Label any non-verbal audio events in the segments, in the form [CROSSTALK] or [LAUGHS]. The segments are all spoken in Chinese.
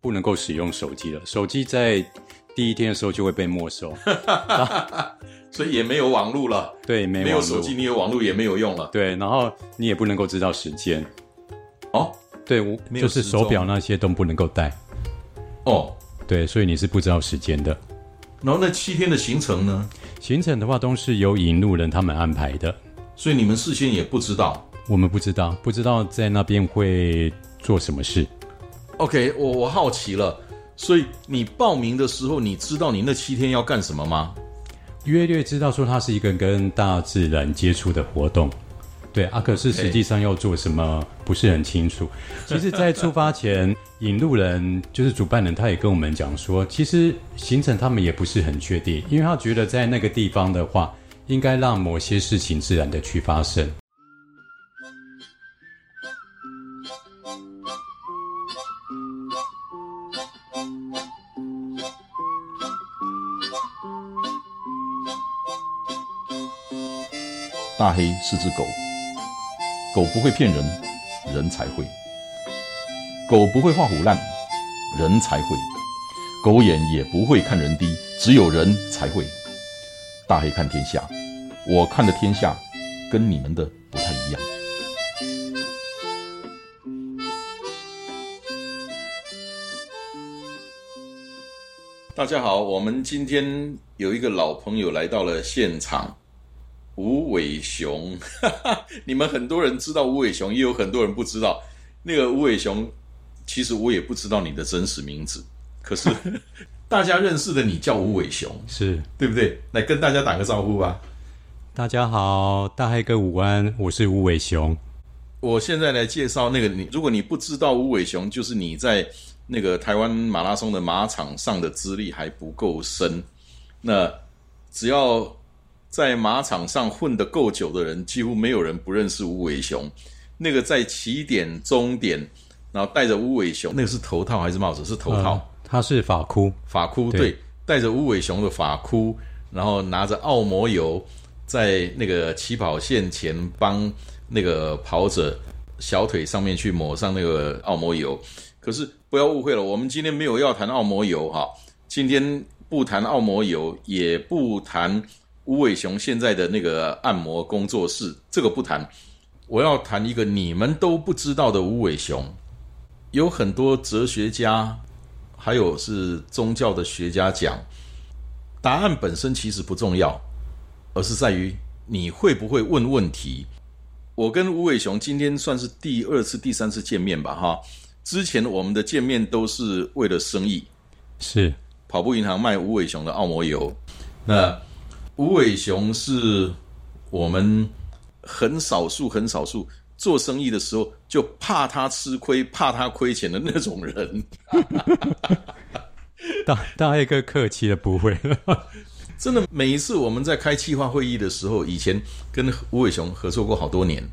不能够使用手机了。手机在第一天的时候就会被没收，[LAUGHS] 所以也没有网络了。对，没网络没有手机，你有网络也没有用了。对，然后你也不能够知道时间。哦对，我没有就是手表那些都不能够带。哦，对，所以你是不知道时间的。然后那七天的行程呢？行程的话都是由引路人他们安排的，所以你们事先也不知道。我们不知道，不知道在那边会做什么事。OK，我我好奇了，所以你报名的时候，你知道你那七天要干什么吗？约略知道说它是一个跟大自然接触的活动，对啊，可是实际上要做什么不是很清楚。[LAUGHS] 其实，在出发前，引路人就是主办人，他也跟我们讲说，其实行程他们也不是很确定，因为他觉得在那个地方的话，应该让某些事情自然的去发生。大黑是只狗，狗不会骗人，人才会；狗不会画虎烂，人才会；狗眼也不会看人低，只有人才会。大黑看天下，我看的天下跟你们的不太一样。大家好，我们今天有一个老朋友来到了现场。吴伟雄，[LAUGHS] 你们很多人知道吴伟雄，也有很多人不知道。那个吴伟雄，其实我也不知道你的真实名字，可是 [LAUGHS] 大家认识的你叫吴伟雄，是，对不对？来跟大家打个招呼吧。大家好，大黑哥午安，我是吴伟雄。我现在来介绍那个你，如果你不知道吴伟雄，就是你在那个台湾马拉松的马场上的资历还不够深。那只要在马场上混得够久的人，几乎没有人不认识吴伟雄。那个在起点、终点，然后戴着吴伟雄，那个是头套还是帽子？是头套，呃他是法箍，发箍，对对，戴着吴伟雄的发箍，然后拿着澳摩油，在那个起跑线前帮那个跑者小腿上面去抹上那个澳摩油。可是不要误会了，我们今天没有要谈澳摩油哈，今天不谈澳摩油，也不谈吴伟雄现在的那个按摩工作室，这个不谈。我要谈一个你们都不知道的吴伟雄，有很多哲学家还有是宗教的学家讲，答案本身其实不重要，而是在于你会不会问问题。我跟吴伟雄今天算是第二次、第三次见面吧，哈。之前我们的见面都是为了生意，是跑步银行卖吴伟雄的按摩油。那吴伟雄是我们很少数、很少数做生意的时候就怕他吃亏、怕他亏钱的那种人。[LAUGHS] 大大黑哥客气的，不会了。[LAUGHS] 真的，每一次我们在开企划会议的时候，以前跟吴伟雄合作过好多年。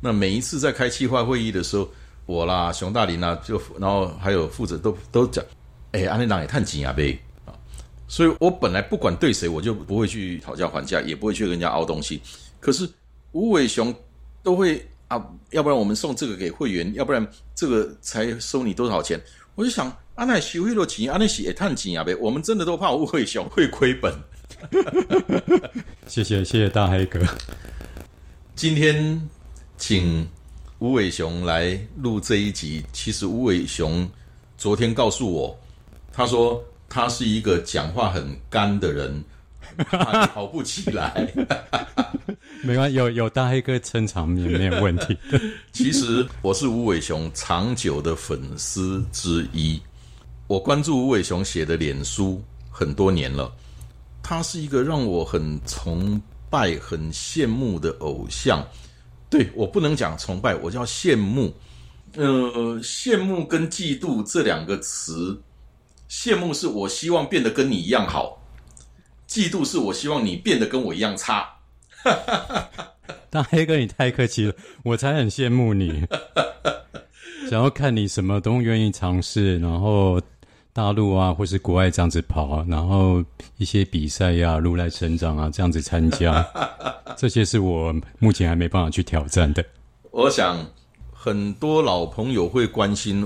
那每一次在开企划会议的时候，我啦、熊大林啦，就然后还有负责都都讲，哎，安内郎也探紧啊呗啊。所以我本来不管对谁，我就不会去讨价还价，也不会去跟人家凹东西。可是吴伟雄都会啊，要不然我们送这个给会员，要不然这个才收你多少钱。我就想，安奈收迄落钱，安奈是会探钱啊呗。我们真的都怕吴伟雄会亏本。谢谢谢谢大黑哥。今天请吴伟雄来录这一集。其实吴伟雄昨天告诉我，他说他是一个讲话很干的人，他跑不起来。[LAUGHS] 没关系，有有大黑哥撑场面没有问题。[LAUGHS] 其实我是吴伟雄长久的粉丝之一，我关注吴伟雄写的脸书很多年了。他是一个让我很崇拜、很羡慕的偶像。对我不能讲崇拜，我叫羡慕。呃，羡慕跟嫉妒这两个词，羡慕是我希望变得跟你一样好，嫉妒是我希望你变得跟我一样差。大黑哥，你太客气了，我才很羡慕你。[LAUGHS] 想要看你什么都愿意尝试，然后大陆啊，或是国外这样子跑，然后一些比赛呀、如来成长啊这样子参加，[LAUGHS] 这些是我目前还没办法去挑战的。我想很多老朋友会关心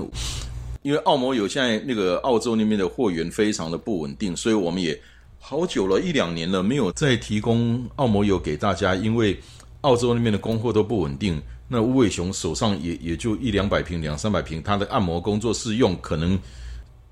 因为澳摩油现在那个澳洲那边的货源非常的不稳定，所以我们也好久了一两年了没有再提供澳摩油给大家，因为澳洲那边的供货都不稳定。那吴伟雄手上也也就一两百瓶、两三百瓶，他的按摩工作室用可能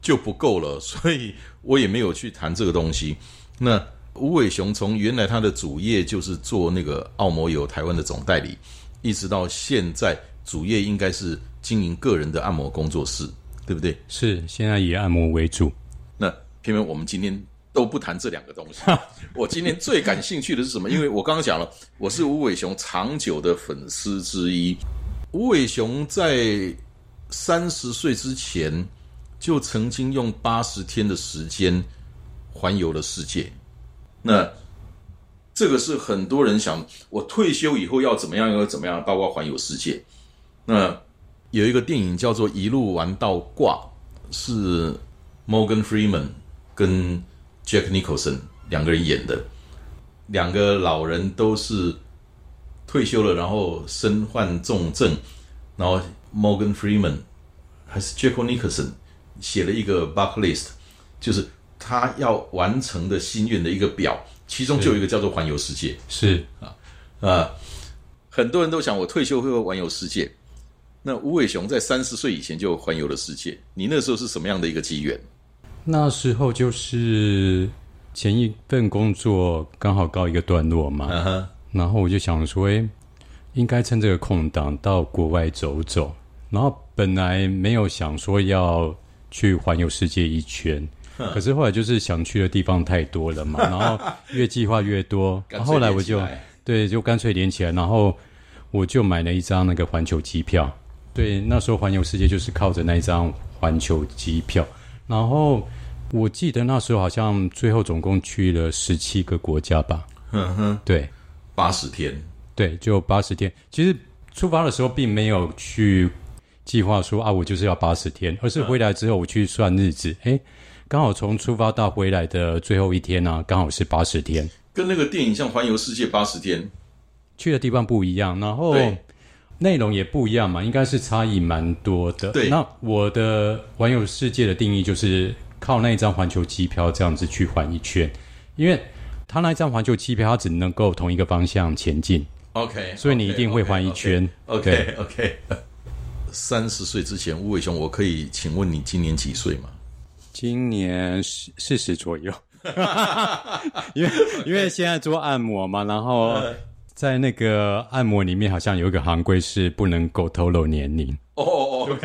就不够了，所以我也没有去谈这个东西。那吴伟雄从原来他的主业就是做那个澳摩油台湾的总代理，一直到现在主业应该是经营个人的按摩工作室。对不对？是现在以按摩为主。那偏偏我们今天都不谈这两个东西。[LAUGHS] 我今天最感兴趣的是什么？因为我刚刚讲了，我是吴伟雄长久的粉丝之一。吴伟雄在三十岁之前就曾经用八十天的时间环游了世界。那这个是很多人想，我退休以后要怎么样，要怎么样，包括环游世界。那有一个电影叫做《一路玩到挂》，是 Morgan Freeman 跟 Jack Nicholson 两个人演的。两个老人都是退休了，然后身患重症，然后 Morgan Freeman 还是 Jack Nicholson 写了一个 bucket list，就是他要完成的心愿的一个表，其中就有一个叫做环游世界。是啊啊，很多人都想我退休会环游世界。那吴伟雄在三十岁以前就环游了世界，你那时候是什么样的一个机缘？那时候就是前一份工作刚好告一个段落嘛，然后我就想说，哎，应该趁这个空档到国外走走。然后本来没有想说要去环游世界一圈，可是后来就是想去的地方太多了嘛，然后 [LAUGHS] 越计划越多，后来我就对，就干脆连起来，然后我就买了一张那个环球机票。对，那时候环游世界就是靠着那一张环球机票，然后我记得那时候好像最后总共去了十七个国家吧。嗯哼，对，八十天，对，就八十天。其实出发的时候并没有去计划说啊，我就是要八十天，而是回来之后我去算日子，哎，刚好从出发到回来的最后一天呢，刚好是八十天。跟那个电影像环游世界八十天，去的地方不一样，然后。内容也不一样嘛，应该是差异蛮多的。对，那我的环游世界的定义就是靠那一张环球机票这样子去环一圈，因为他那一张环球机票，它只能够同一个方向前进。OK，所以你一定会环一圈。OK OK。三十岁之前，吴伟雄，我可以请问你今年几岁吗？今年四四十左右。[LAUGHS] 因为因为现在做按摩嘛，然后。[LAUGHS] 在那个按摩里面，好像有一个行规是不能够透露年龄。哦哦哦，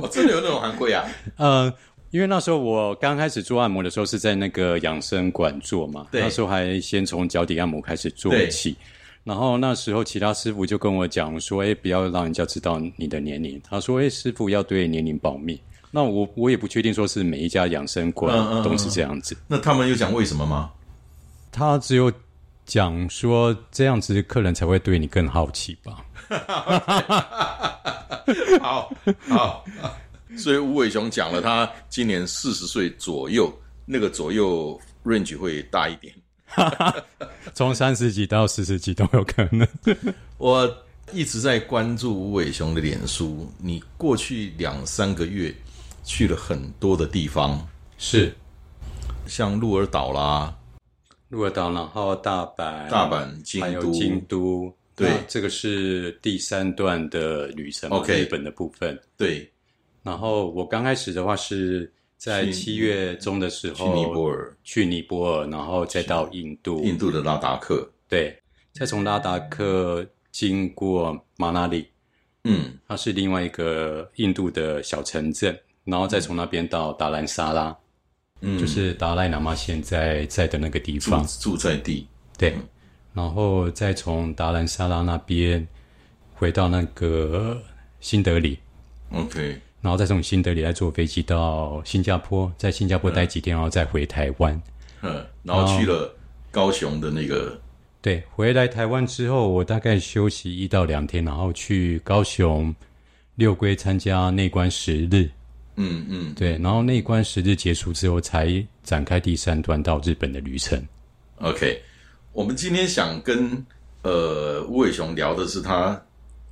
我 [LAUGHS] 真的有那种行规啊？嗯，因为那时候我刚开始做按摩的时候是在那个养生馆做嘛，那时候还先从脚底按摩开始做起。然后那时候其他师傅就跟我讲说：“哎，不要让人家知道你的年龄。”他说：“哎，师傅要对年龄保密。”那我我也不确定说是每一家养生馆都是这样子。那他们有讲为什么吗？他只有。讲说这样子，客人才会对你更好奇吧？[LAUGHS] 好好，所以吴伟雄讲了，他今年四十岁左右，那个左右 range 会大一点，[LAUGHS] 从三十几到四十几都有可能。[LAUGHS] 我一直在关注吴伟雄的脸书，你过去两三个月去了很多的地方，是像鹿儿岛啦。鹿儿岛，然后大阪、大阪、还有京都，对，这个是第三段的旅程，OK，日本的部分。对，然后我刚开始的话是在七月中的时候去尼泊尔，去尼泊尔，然后再到印度，印度的拉达克，对，再从拉达克经过马纳里，嗯，它是另外一个印度的小城镇，然后再从那边到达兰萨拉。嗯，就是达赖喇嘛现在在的那个地方，住在地，对，然后再从达兰萨拉那边回到那个新德里，OK，然后再从新德里再坐飞机到新加坡，在新加坡待几天，然后再回台湾，嗯，然后去了高雄的那个，对，回来台湾之后，我大概休息一到两天，然后去高雄六龟参加内观十日。嗯嗯，对，然后那一关十日结束之后，才展开第三段到日本的旅程。OK，我们今天想跟呃吴伟雄聊的是他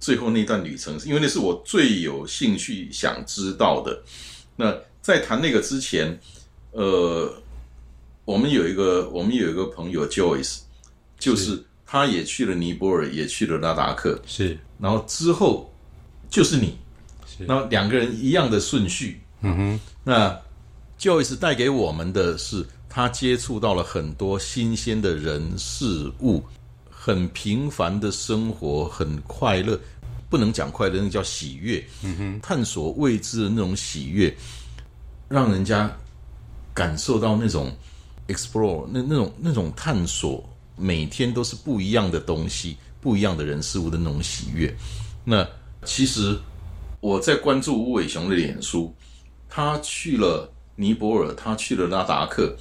最后那段旅程，因为那是我最有兴趣想知道的。那在谈那个之前，呃，我们有一个我们有一个朋友 Joyce，就是他也去了尼泊尔，也去了拉达克，是，然后之后就是你，是那两个人一样的顺序。嗯哼，那 Joyce 带给我们的是，他接触到了很多新鲜的人事物，很平凡的生活，很快乐，不能讲快乐，那叫喜悦。嗯哼，探索未知的那种喜悦，让人家感受到那种 explore 那那种那种探索，每天都是不一样的东西，不一样的人事物的那种喜悦。那其实我在关注吴伟雄的脸书。他去了尼泊尔，他去了拉达克，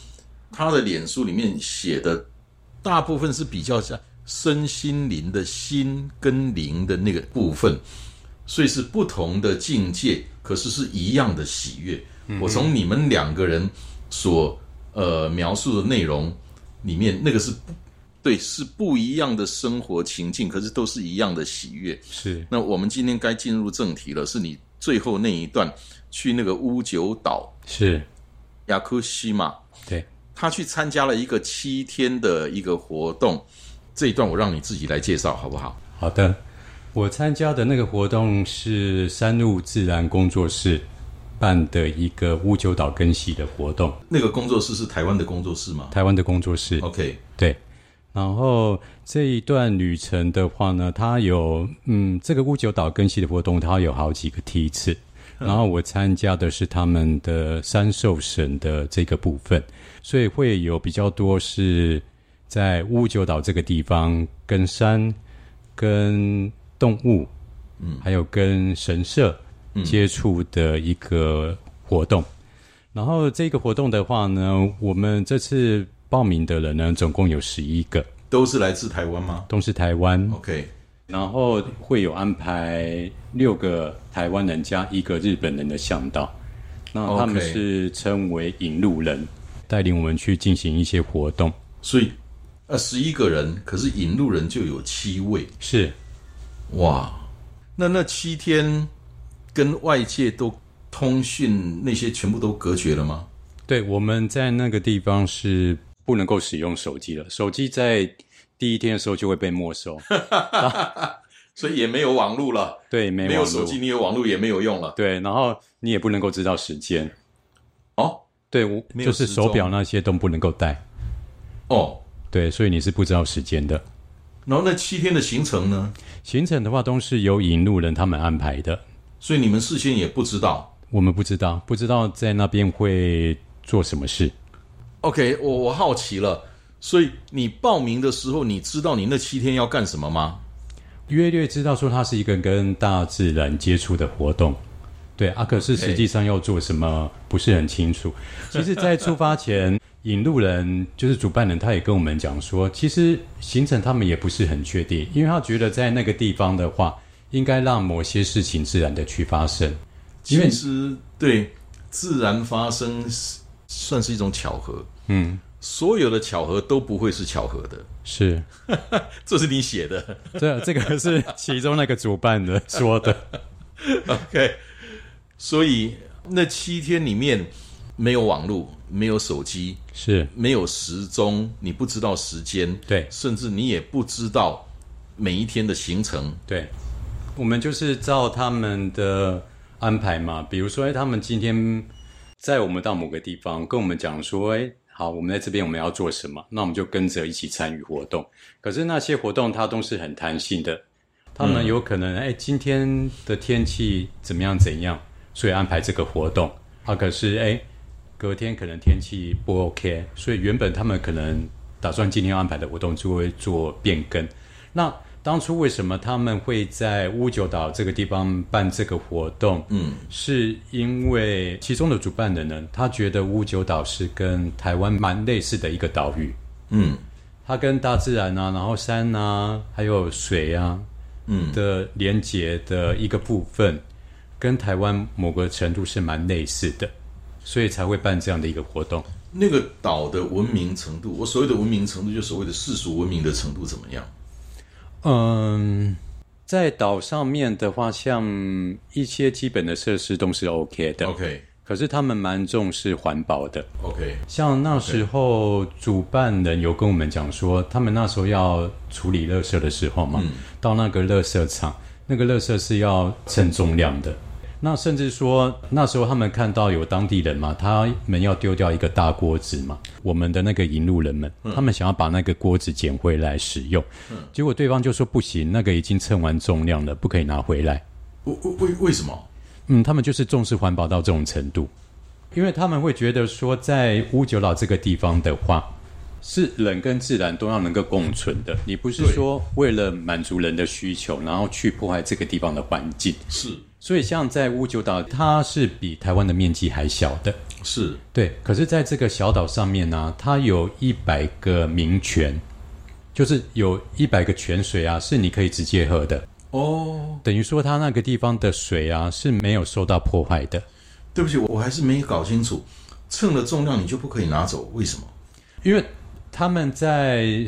他的脸书里面写的大部分是比较像身心灵的心跟灵的那个部分，所以是不同的境界，可是是一样的喜悦。我从你们两个人所呃描述的内容里面，那个是对是不一样的生活情境，可是都是一样的喜悦。是。那我们今天该进入正题了，是你最后那一段。去那个乌九岛是雅库西嘛？对，他去参加了一个七天的一个活动。这一段我让你自己来介绍好不好？好的，我参加的那个活动是山路自然工作室办的一个乌九岛根系的活动。那个工作室是台湾的工作室吗？台湾的工作室。OK，对。然后这一段旅程的话呢，它有嗯，这个乌九岛根系的活动，它有好几个梯次。然后我参加的是他们的三兽神的这个部分，所以会有比较多是在乌九岛这个地方跟山、跟动物，嗯，还有跟神社接触的一个活动。然后这个活动的话呢，我们这次报名的人呢，总共有十一个，都是来自台湾吗？都是台湾。OK。然后会有安排六个台湾人加一个日本人的向导，那他们是称为引路人，带领我们去进行一些活动。所以，呃，十一个人，可是引路人就有七位，是哇。那那七天跟外界都通讯那些全部都隔绝了吗？对，我们在那个地方是不能够使用手机了，手机在。第一天的时候就会被没收，[LAUGHS] 所以也没有网络了。对，没有手机，你有网络也没有用了。对，然后你也不能够知道时间。哦，对，我就是手表那些都不能够带。哦，对，所以你是不知道时间的。然后那七天的行程呢？行程的话都是由引路人他们安排的，所以你们事先也不知道。我们不知道，不知道在那边会做什么事。OK，我我好奇了。所以你报名的时候，你知道你那七天要干什么吗？约略知道说它是一个跟大自然接触的活动，对啊，可是实际上要做什么不是很清楚。[LAUGHS] 其实，在出发前，引路人就是主办人，他也跟我们讲说，其实行程他们也不是很确定，因为他觉得在那个地方的话，应该让某些事情自然的去发生。其实，对自然发生算是一种巧合，嗯。所有的巧合都不会是巧合的，是，[LAUGHS] 这是你写的，[LAUGHS] 这这个是其中那个主办的 [LAUGHS] 说的。OK，所以那七天里面没有网络，没有手机，是。没有时钟，你不知道时间，对，甚至你也不知道每一天的行程，对。我们就是照他们的安排嘛，比如说，哎，他们今天在我们到某个地方跟我们讲说，哎。好，我们在这边我们要做什么？那我们就跟着一起参与活动。可是那些活动它都是很弹性的，他们有可能哎，今天的天气怎么样怎样，所以安排这个活动。啊，可是哎，隔天可能天气不 OK，所以原本他们可能打算今天安排的活动就会做变更。那当初为什么他们会在乌九岛这个地方办这个活动？嗯，是因为其中的主办人呢，他觉得乌九岛是跟台湾蛮类似的一个岛屿。嗯，它跟大自然啊，然后山啊，还有水啊，嗯的连接的一个部分，跟台湾某个程度是蛮类似的，所以才会办这样的一个活动。那个岛的文明程度，我所谓的文明程度，就所谓的世俗文明的程度怎么样？嗯，在岛上面的话，像一些基本的设施都是 OK 的。OK 可是他们蛮重视环保的，OK，像那时候主办人有跟我们讲说，他们那时候要处理垃圾的时候嘛，到那个垃圾场，那个垃圾是要称重量的。那甚至说那时候他们看到有当地人嘛，他们要丢掉一个大锅子嘛，我们的那个引路人们，他们想要把那个锅子捡回来使用，结果对方就说不行，那个已经称完重量了，不可以拿回来。为为为为什么？嗯，他们就是重视环保到这种程度，因为他们会觉得说，在乌九老这个地方的话，是人跟自然都要能够共存的。你不是说为了满足人的需求，然后去破坏这个地方的环境。是所以，像在乌九岛，它是比台湾的面积还小的，是对。可是，在这个小岛上面呢、它有一百个名泉，就是有一百个泉水啊，是你可以直接喝的。哦，等于说，它那个地方的水啊是没有受到破坏的。对不起，我还是没搞清楚，称的重量你就不可以拿走，为什么？因为他们在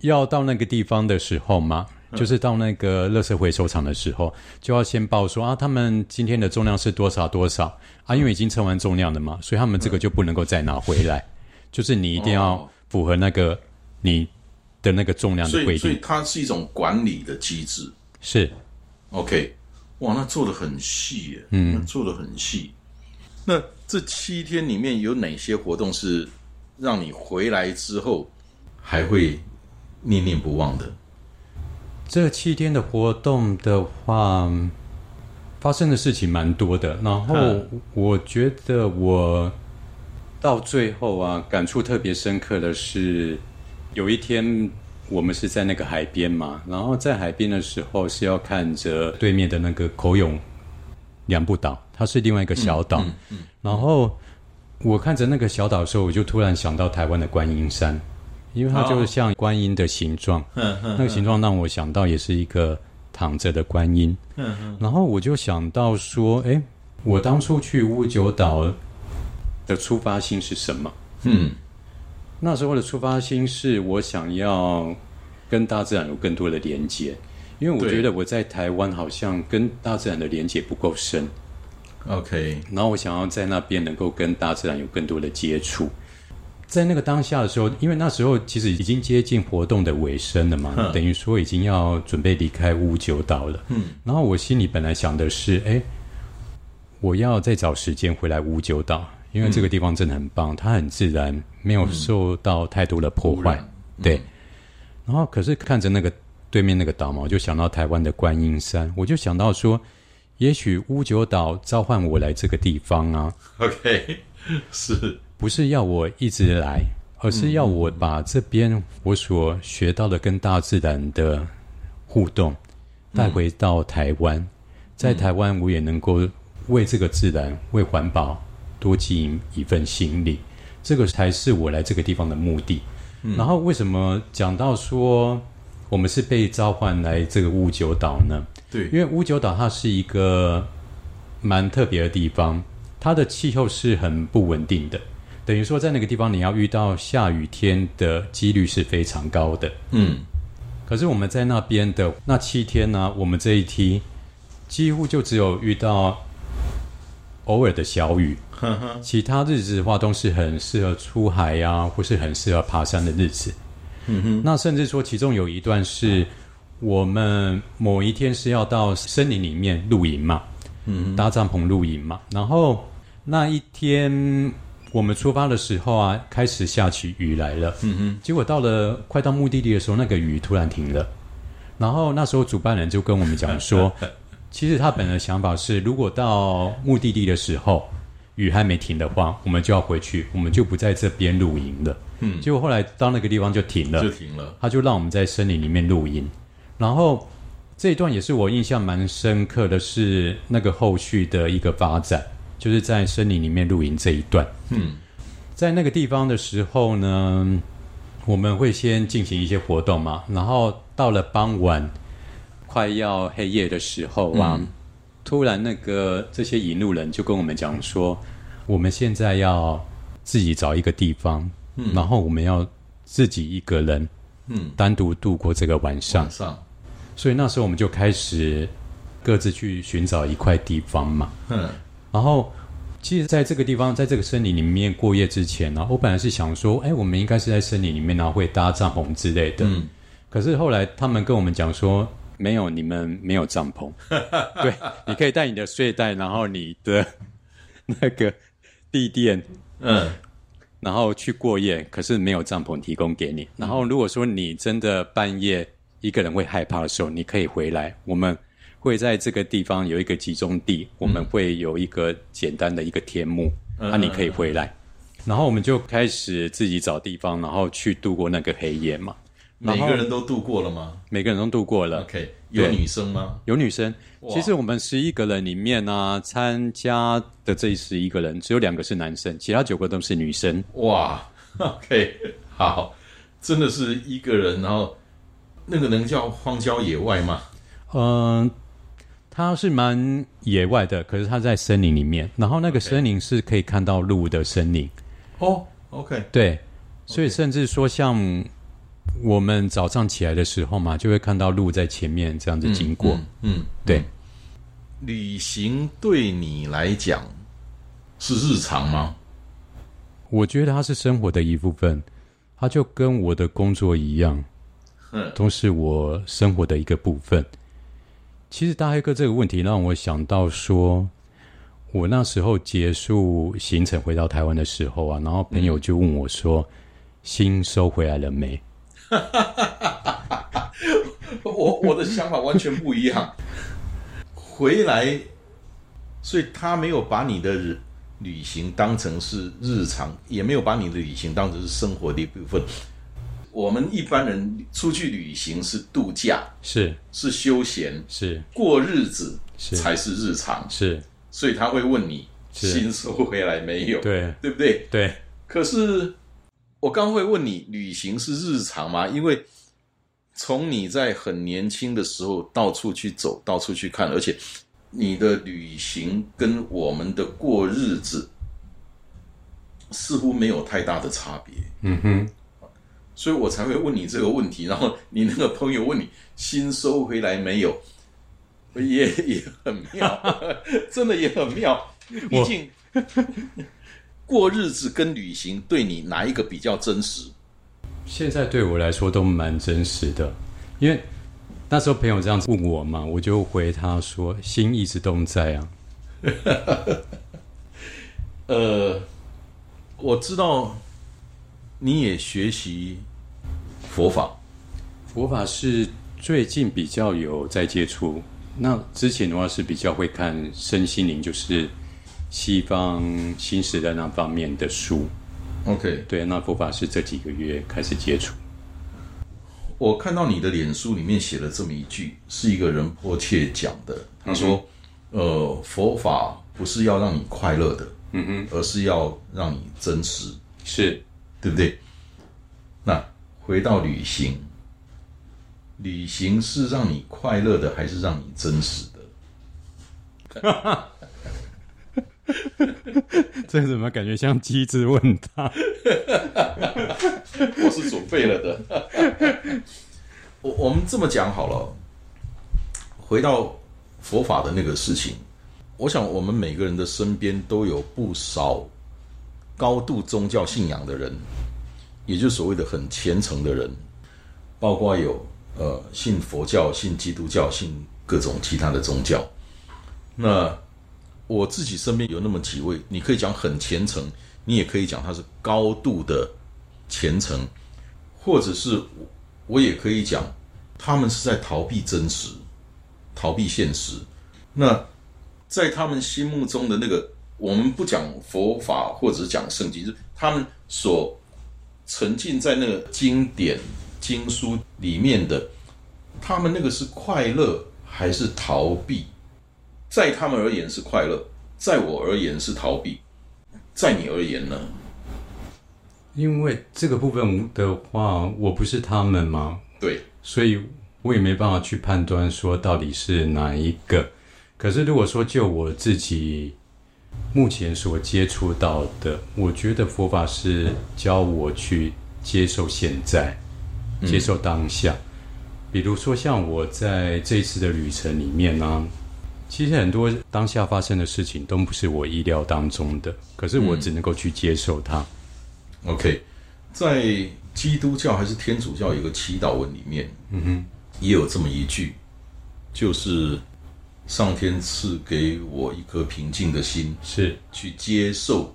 要到那个地方的时候嘛，就是到那个垃圾回收场的时候，就要先报说啊，他们今天的重量是多少多少啊，因为已经称完重量了嘛，所以他们这个就不能够再拿回来，就是你一定要哦符合那个你的那个重量所以所以的规定，它是一种管理的机制。是 OK，哇，那做的很细耶，嗯，做的很细。那这七天里面有哪些活动是让你回来之后还会念念不忘的？这七天的活动的话，发生的事情蛮多的。然后嗯我觉得我到最后啊，感触特别深刻的是，有一天我们是在那个海边嘛，然后在海边的时候是要看着对面的那个口永两步岛，它是另外一个小岛。然后我看着那个小岛的时候，我就突然想到台湾的观音山，因为它就是像观音的形状。那个形状让我想到也是一个躺着的观音。然后我就想到说，哎，我当初去乌九岛的出发心是什么？嗯，那时候的出发心是我想要跟大自然有更多的连接，因为我对觉得我在台湾好像跟大自然的连接不够深，OK，然后我想要在那边能够跟大自然有更多的接触。在那个当下的时候，因为那时候其实已经接近活动的尾声了嘛，嗯等于说已经要准备离开乌九岛了。嗯，然后我心里本来想的是，哎，我要再找时间回来乌九岛，因为这个地方真的很棒，它很自然，没有受到太多的破坏。对，然后可是看着那个对面那个岛嘛，我就想到台湾的观音山，我就想到说，也许乌九岛召唤我来这个地方啊，OK，[LAUGHS] 是不是要我一直来，而是要我把这边我所学到的跟大自然的互动带回到台湾，在台湾我也能够为这个自然、为环保多尽一份心力，这个才是我来这个地方的目的。然后为什么讲到说我们是被召唤来这个乌九岛呢？对。因为乌九岛它是一个蛮特别的地方，它的气候是很不稳定的，等于说在那个地方你要遇到下雨天的几率是非常高的。嗯。可是我们在那边的那七天呢，我们这一梯几乎就只有遇到偶尔的小雨，其他日子的话都是很适合出海呀、或是很适合爬山的日子。嗯哼，那甚至说其中有一段是我们某一天是要到森林里面露营嘛，嗯，搭帐篷露营嘛，然后那一天我们出发的时候啊，开始下起雨来了，嗯哼，结果到了快到目的地的时候，那个雨突然停了，然后那时候主办人就跟我们讲说，[LAUGHS] 其实他本来的想法是，如果到目的地的时候雨还没停的话，我们就要回去，我们就不在这边露营了。嗯，结果后来到那个地方就停了就，停了。他就让我们在森林里面露营，然后这一段也是我印象蛮深刻的是那个后续的一个发展，就是在森林里面露营这一段。嗯，在那个地方的时候呢，我们会先进行一些活动嘛，然后到了傍晚快要黑夜的时候啊，突然那个这些引路人就跟我们讲说，我们现在要自己找一个地方，然后我们要自己一个人嗯，单独度过这个晚上晚。上所以那时候我们就开始各自去寻找一块地方嘛。嗯然后，其实在这个地方，在这个森林里面过夜之前呢，我本来是想说，哎，我们应该是在森林里面，然后会搭帐篷之类的。嗯，可是后来他们跟我们讲说，没有，你们没有帐篷。[LAUGHS] 对，你可以带你的睡袋，然后你的那个地垫，嗯然后去过夜，可是没有帐篷提供给你。然后如果说你真的半夜一个人会害怕的时候，你可以回来，我们会在这个地方有一个集中地，我们会有一个简单的一个天幕，嗯那、你可以回来。然后我们就开始自己找地方，然后去度过那个黑夜嘛。每个人都度过了吗每个人都度过了。？OK，有女生吗？有女生，其实我们十一个人里面呢、参加的这十一个人只有两个是男生，其他九个都是女生。哇，[LAUGHS] OK，好，真的是一个人，然后那个能叫荒郊野外吗？嗯，它是蛮野外的，可是它在森林里面，然后那个森林是可以看到鹿的森林，哦，OK，对，所以甚至说像我们早上起来的时候嘛，就会看到鹿在前面这样子经过，嗯，嗯对，旅行对你来讲是日常吗？我觉得它是生活的一部分，它就跟我的工作一样，嗯都是我生活的一个部分。其实大黑哥这个问题让我想到说，我那时候结束行程回到台湾的时候啊，然后朋友就问我说：“心收回来了没 [LAUGHS] 我我的想法完全不一样。回来，所以他没有把你的旅旅行当成是日常，也没有把你的旅行当成是生活的一部分。我们一般人出去旅行是度假，？”是。是休闲，是。过日子是。才是日常，是，所以他会问你是。心收回来没有，对。对不对？对，可是我刚会问你，旅行是日常吗？因为从你在很年轻的时候到处去走，到处去看，而且你的旅行跟我们的过日子似乎没有太大的差别，嗯哼，所以我才会问你这个问题。然后你那个朋友问你新收回来没有，也也很妙，[LAUGHS] 真的也很妙。毕竟过日子跟旅行对你哪一个比较真实？现在对我来说都蛮真实的，因为那时候朋友这样子问我嘛，我就回他说：“心一直都在啊。[LAUGHS] 呃，我知道你也学习佛法，”佛法是最近比较有在接触，那之前的话是比较会看身心灵，就是西方新时代那方面的书。OK，对，那佛法是这几个月开始接触。我看到你的脸书里面写了这么一句，是一个人迫切讲的。他说：“呃，佛法不是要让你快乐的，嗯哼，而是要让你真实，是对不对？”那回到旅行，旅行是让你快乐的，还是让你真实的？[LAUGHS] 这怎么感觉像机智问答？[LAUGHS] 我是准备了的。[LAUGHS] 我我们这么讲好了，回到佛法的那个事情，我想我们每个人的身边都有不少高度宗教信仰的人，也就是所谓的很虔诚的人，包括有呃信佛教、信基督教、信各种其他的宗教。那我自己身边有那么几位，你可以讲很虔诚，你也可以讲他是高度的虔诚，或者是我也可以讲，他们是在逃避真实，逃避现实。那在他们心目中的那个，我们不讲佛法或者是讲圣经，是他们所沉浸在那个经典经书里面的，他们那个是快乐还是逃避？在他们而言是快乐，在我而言是逃避，在你而言呢？因为这个部分的话，我不是他们吗，对，所以我也没办法去判断说到底是哪一个。可是如果说就我自己目前所接触到的，我觉得佛法是教我去接受现在，接受当下。比如说像我在这次的旅程里面呢，其实很多当下发生的事情都不是我意料当中的，可是我只能够去接受它。OK，在基督教还是天主教有个祈祷文里面，嗯哼，也有这么一句，就是上天赐给我一颗平静的心，是，去接受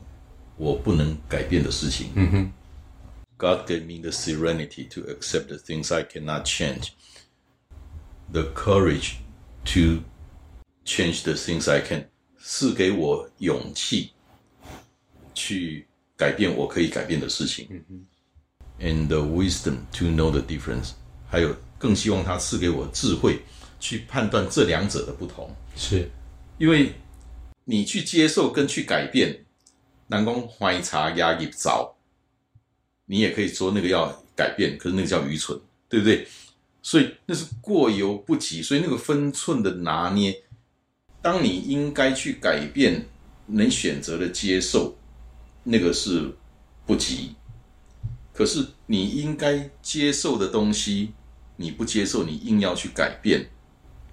我不能改变的事情。嗯哼，God gave me the serenity to accept the things I cannot change, the courage to change the things I can，赐给我勇气去改变我可以改变的事情。And the wisdom to know the difference，还有更希望他赐给我智慧 去判断这两者的不同。是，因为你去接受跟去改变，南宫怀茶压抑早，你也可以说那个要改变，可是那个叫愚蠢，对不对？所以那是过犹不及，所以那个分寸的拿捏，当你应该去改变，能选择的接受，那个是不及。可是你应该接受的东西，你不接受，你硬要去改变，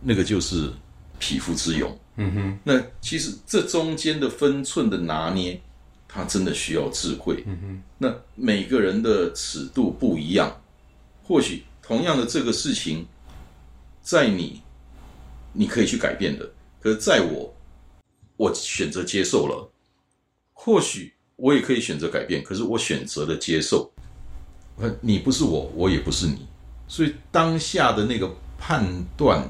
那个就是匹夫之勇。嗯哼，那其实这中间的分寸的拿捏，它真的需要智慧。嗯哼，那每个人的尺度不一样，或许同样的这个事情，在你你可以去改变的，可是在我，我选择接受了，或许我也可以选择改变，可是我选择了接受。呃，你不是我，我也不是你，所以当下的那个判断。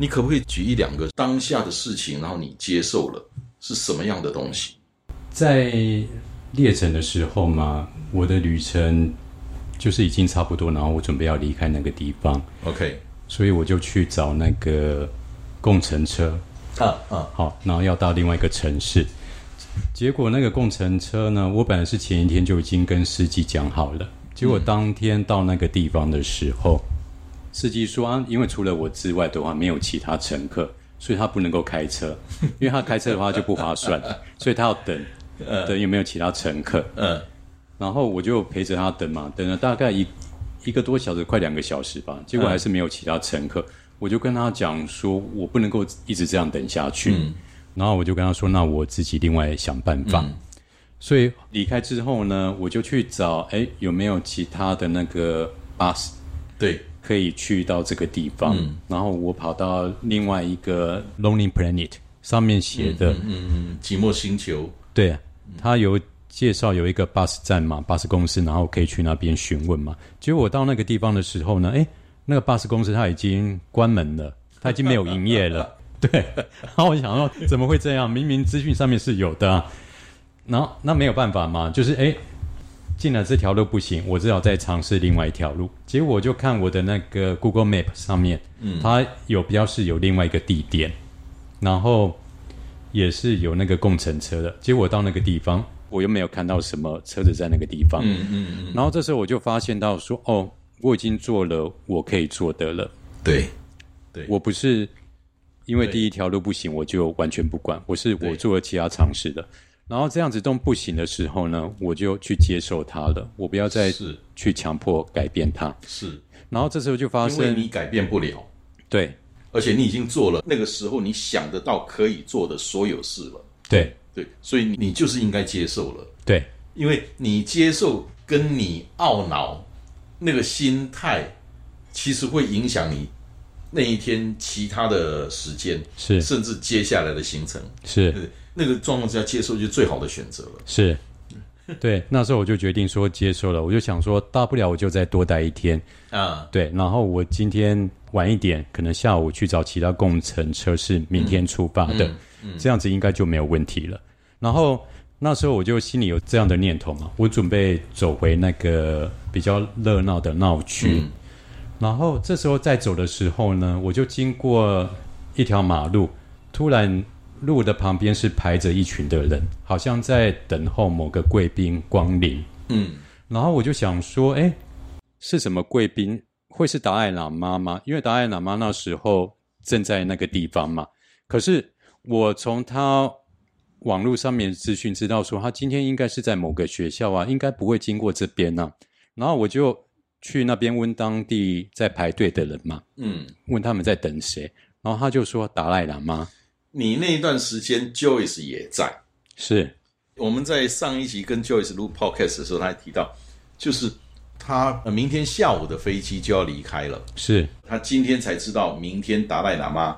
你可不可以举一两个当下的事情，然后你接受了是什么样的东西？在列程的时候嘛，我的旅程就是已经差不多，然后我准备要离开那个地方，OK，所以我就去找那个共乘车，啊啊，好，然后要到另外一个城市。结果那个共乘车呢，我本来是前一天就已经跟司机讲好了，结果当天到那个地方的时候，司机说啊，因为除了我之外的话，没有其他乘客，所以他不能够开车，[LAUGHS] 因为他开车的话就不划算，[LAUGHS] 所以他要等，等有没有其他乘客。嗯然后我就陪着他等嘛，等了大概一一个多小时，快两个小时吧，结果还是没有其他乘客。我就跟他讲说，我不能够一直这样等下去。嗯然后我就跟他说，那我自己另外想办法。所以离开之后呢，我就去找，哎，有没有其他的那个 bus 对，可以去到这个地方？然后我跑到另外一个 Lonely Planet 上面写的，嗯，寂寞星球，对，他有介绍有一个巴士站嘛，巴士公司，然后可以去那边询问嘛。结果我到那个地方的时候呢，哎，那个巴士公司它已经关门了，它已经没有营业了。[LAUGHS] 对，然后我想说怎么会这样？明明资讯上面是有的、啊，然后那没有办法嘛，就是诶，进了这条路不行，我只好再尝试另外一条路。结果我就看我的那个 Google Map 上面，嗯，它有标示有另外一个地点，然后也是有那个共乘车的。结果到那个地方，我又没有看到什么车子在那个地方。嗯嗯嗯，然后这时候我就发现到说，哦，我已经做了我可以做的了。对对，我不是因为第一条路不行，我就完全不管，我是我做了其他尝试的。然后这样子都不行的时候呢，我就去接受它了，我不要再是。去强迫改变它。是，然后这时候就发生，因为你改变不了，对。而且你已经做了那个时候你想得到可以做的所有事了，对。对，所以你就是应该接受了，对。因为你接受跟你懊恼那个心态，其实会影响你那一天其他的时间，是。甚至接下来的行程。是。对，那个状况之下，接受就是最好的选择了。是，对，那时候我就决定说接受了，我就想说大不了我就再多待一天，啊，对，然后我今天晚一点，可能下午去找其他工程车是明天出发的，这样子应该就没有问题了。然后那时候我就心里有这样的念头嘛，我准备走回那个比较热闹的闹区，然后这时候在走的时候呢，我就经过一条马路，突然路的旁边是排着一群的人，好像在等候某个贵宾光临。嗯，然后我就想说，哎，是什么贵宾？会是达赖喇嘛吗？因为达赖喇嘛那时候正在那个地方嘛。可是我从他网络上面资讯知道说，他今天应该是在某个学校啊，应该不会经过这边呢、然后我就去那边问当地在排队的人嘛，嗯，问他们在等谁，然后他就说达赖喇嘛你那一段时间 Joyce 也在。是。我们在上一集跟 Joyce 录 podcast 的时候，他还提到，就是他呃明天下午的飞机就要离开了，是。他今天才知道明天达赖喇嘛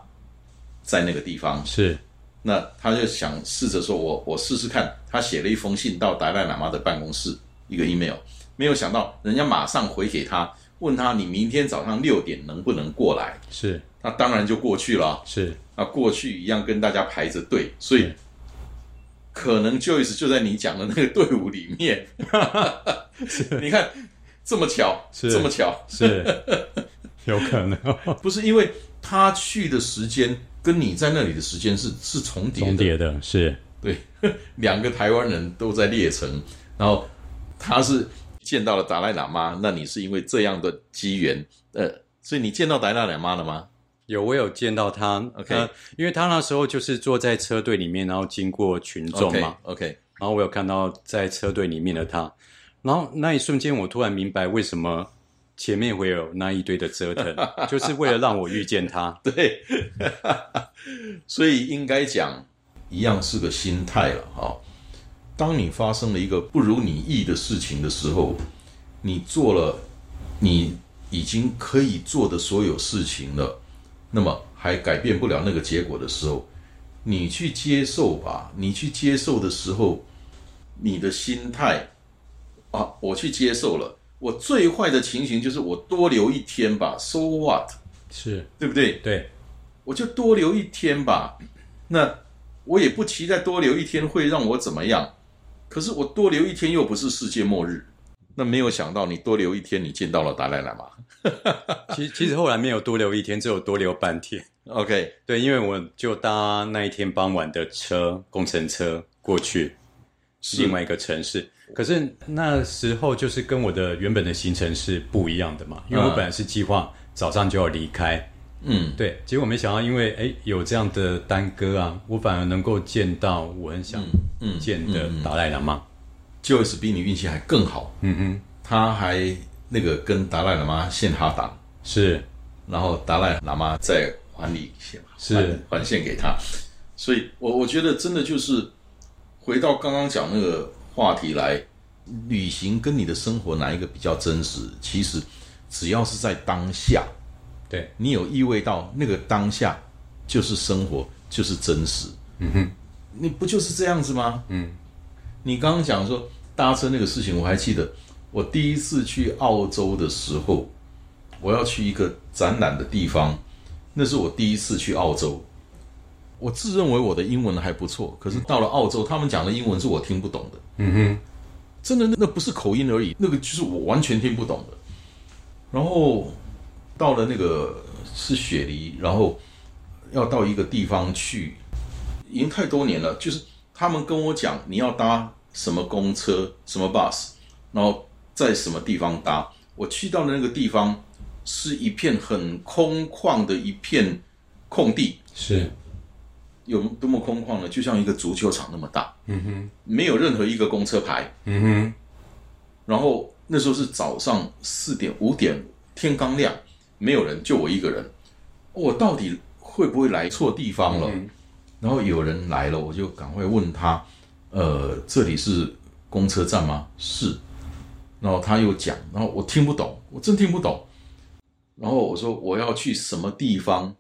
在那个地方，是。那他就想试着说我我试试看，他写了一封信到达赖喇嘛的办公室，一个 email，没有想到人家马上回给他，问他你明天早上六点能不能过来？是那当然就过去了。是。啊，过去一样跟大家排着队，所以可能 Joyce 就在你讲的那个队伍里面。[LAUGHS] 你看这么巧，是这么巧，是，[LAUGHS] 有可能不是因为他去的时间跟你在那里的时间是是重叠的，重叠的是。对，[LAUGHS] 两个台湾人都在列城，然后他是见到了达赖喇嘛，那你是因为这样的机缘，呃，所以你见到达赖喇嘛了吗？有我有见到他。OK 呃因为他那时候就是坐在车队里面，然后经过群众嘛。OK，, 然后我有看到在车队里面的他，然后那一瞬间我突然明白为什么前面会有那一堆的折腾，[LAUGHS] 就是为了让我遇见他。[LAUGHS] 对，所以应该讲一样是个心态了哈、当你发生了一个不如你意的事情的时候，你做了你已经可以做的所有事情了，那么还改变不了那个结果的时候，你去接受吧。你去接受的时候，你的心态啊，我去接受了。我最坏的情形就是我多留一天吧，so what，是对不对？对，我就多留一天吧。那我也不期待多留一天会让我怎么样，可是我多留一天又不是世界末日。那没有想到你多留一天，你见到了达赖喇嘛。[LAUGHS] 其其实后来没有多留一天，只有多留半天。OK，对，因为我就搭那一天傍晚的车，工程车过去是另外一个城市。可是那时候就是跟我的原本的行程是不一样的嘛，因为我嗯本来是计划早上就要离开，嗯，对，结果没想到因为哎有这样的耽搁啊，我反而能够见到我很想嗯见的达赖喇嘛。Joyce 比你运气还更好，嗯哼，他还那个跟达赖喇嘛献哈达，是然后达赖喇嘛再还礼献，是还还献给他。所以我我觉得真的就是回到刚刚讲那个话题来，旅行跟你的生活哪一个比较真实？其实只要是在当下，对，你有意味到那个当下就是生活，就是真实。嗯哼，你不就是这样子吗？嗯，你刚刚讲说搭车那个事情，我还记得我第一次去澳洲的时候，我要去一个展览的地方，那是我第一次去澳洲。我自认为我的英文还不错，可是到了澳洲，他们讲的英文是我听不懂的。嗯哼，真的，那那不是口音而已，那个就是我完全听不懂的。然后到了那个是雪梨，然后要到一个地方去，已经太多年了。就是他们跟我讲你要搭什么公车、什么 bus，然后在什么地方搭。我去到的那个地方是一片很空旷的一片空地，是，有多么空旷呢？就像一个足球场那么大，嗯哼，没有任何一个公车牌。嗯哼，然后那时候是早上四点五点，天刚亮，没有人，就我一个人。我到底会不会来错地方了？然后有人来了，我就赶快问他，呃，这里是公车站吗？是。然后他又讲，然后我听不懂，我真听不懂。然后我说我要去什么地方，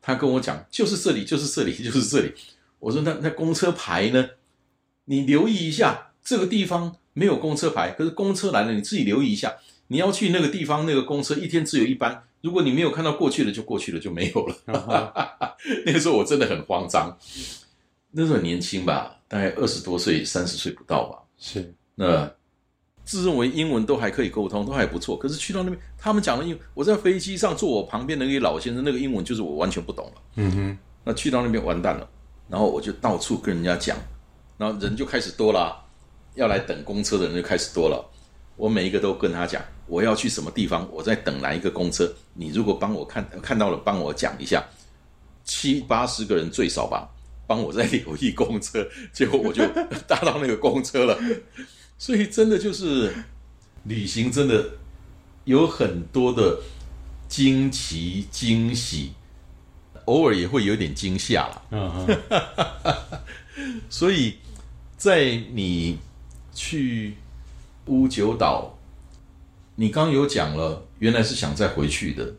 他跟我讲就是这里，就是这里，就是这里。我说那那公车牌呢？你留意一下，这个地方没有公车牌，可是公车来了，你自己留意一下。你要去那个地方，那个公车一天只有一班，如果你没有看到过去的，就过去了，就没有了。[LAUGHS] 那个时候我真的很慌张，那时候很年轻吧，大概二十多岁、三十岁不到吧。是，那自认为英文都还可以沟通，都还不错。可是去到那边，他们讲的英文，我在飞机上坐我旁边的那个老先生，那个英文就是我完全不懂了。嗯哼，那去到那边完蛋了，然后我就到处跟人家讲，然后人就开始多了，要来等公车的人就开始多了。我每一个都跟他讲，我要去什么地方，我在等哪一个公车，你如果帮我看看到了，帮我讲一下。七八十个人最少吧，帮我在留意公车，结果我就搭到那个公车了。所以真的就是旅行，真的有很多的惊奇、惊喜，偶尔也会有点惊吓了。嗯嗯，[LAUGHS] 所以在你去乌九岛，你刚有讲了，原来是想再回去的。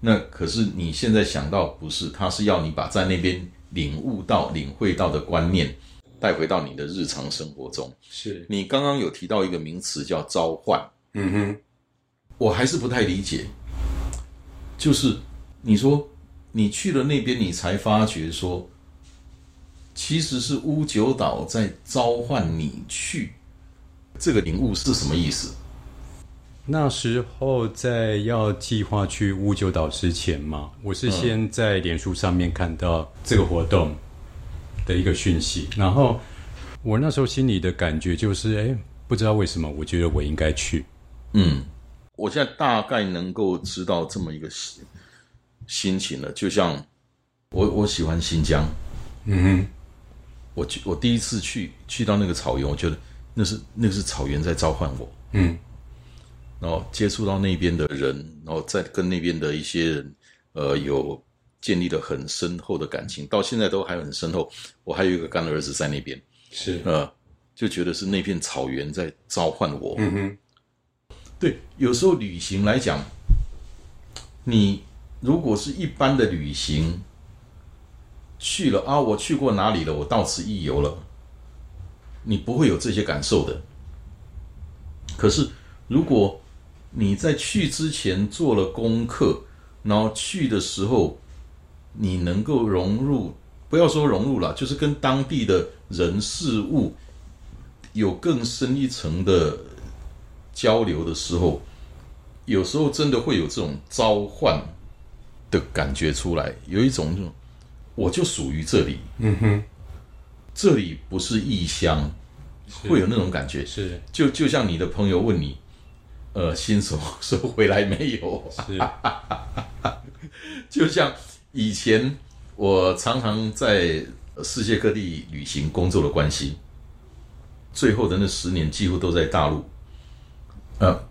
那可是你现在想到不是，他是要你把在那边领悟到、领会到的观念带回到你的日常生活中。是，你刚刚有提到一个名词叫召唤，嗯哼，我还是不太理解。就是你说你去了那边，你才发觉说，其实是乌九岛在召唤你去，这个领悟是什么意思？那时候在要计划去乌九岛之前嘛，我是先在脸书上面看到这个活动的一个讯息，然后我那时候心里的感觉就是，哎，不知道为什么，我觉得我应该去。嗯，我现在大概能够知道这么一个心心情了。就像我我喜欢新疆，嗯哼我去我第一次去去到那个草原，我觉得那是那是草原在召唤我。嗯然后接触到那边的人，然后再跟那边的一些人，呃，有建立了很深厚的感情，到现在都还很深厚。我还有一个干儿子在那边，是，呃，就觉得是那片草原在召唤我。嗯哼，对，有时候旅行来讲，你如果是一般的旅行，去了啊，我去过哪里了，我到此一游了，你不会有这些感受的。可是如果你在去之前做了功课，然后去的时候，你能够融入，不要说融入了，就是跟当地的人事物有更深一层的交流的时候，有时候真的会有这种召唤的感觉出来，有一种这种，我就属于这里，嗯哼，这里不是异乡，会有那种感觉。是就就像你的朋友问你，呃，新手收回来没有？是，[LAUGHS] 就像以前我常常在世界各地旅行工作的关系，最后的那十年几乎都在大陆。呃，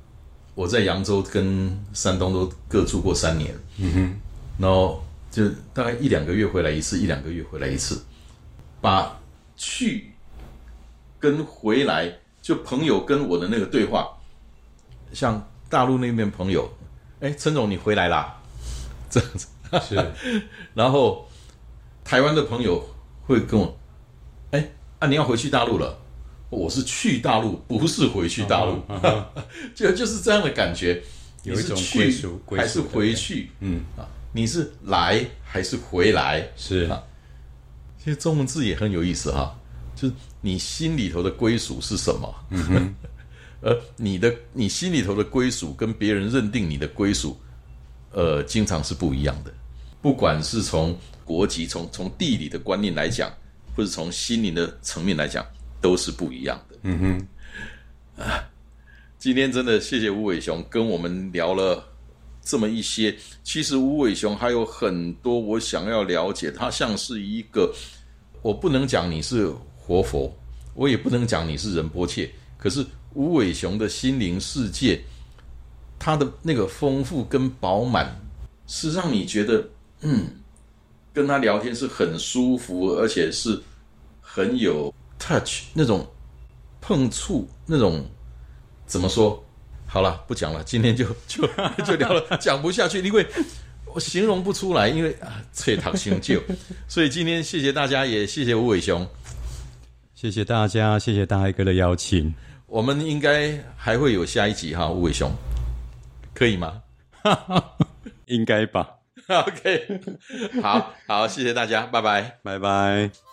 我在扬州跟山东都各住过三年，嗯哼，然后就大概一两个月回来一次，一两个月回来一次，把去跟回来，就朋友跟我的那个对话，像大陆那边朋友，哎，陈总你回来啦，[LAUGHS] 这样子，是，然后台湾的朋友会跟我，哎，啊你要回去大陆了，我是去大陆，不是回去大陆，[LAUGHS] 就就是这样的感觉，有一种去归属还是回去？嗯，啊，你是来还是回来？是，啊其实中文字也很有意思哈，就是你心里头的归属是什么？嗯哼，[LAUGHS] 而你的你心里头的归属跟别人认定你的归属，呃，经常是不一样的。不管是从国籍、从从地理的观念来讲，或者从心灵的层面来讲，都是不一样的。嗯哼，啊今天真的谢谢吴伟雄跟我们聊了这么一些。其实吴伟雄还有很多我想要了解，他像是一个，我不能讲你是活佛，我也不能讲你是仁波切，可是吴伟雄的心灵世界，他的那个丰富跟饱满，是让你觉得，嗯，跟他聊天是很舒服，而且是很有 touch 那种碰触那种。怎么说？好了，不讲了，今天就 [LAUGHS] 就就聊了，讲不下去，因为我形容不出来，因为啊，脆糖新旧，所以今天谢谢大家，也谢谢吴伟雄，谢谢大家，谢谢大黑哥的邀请，我们应该还会有下一集哈，吴伟雄，可以吗 [LAUGHS] 应该吧？？[LAUGHS] OK，好好，谢谢大家，拜拜。拜拜。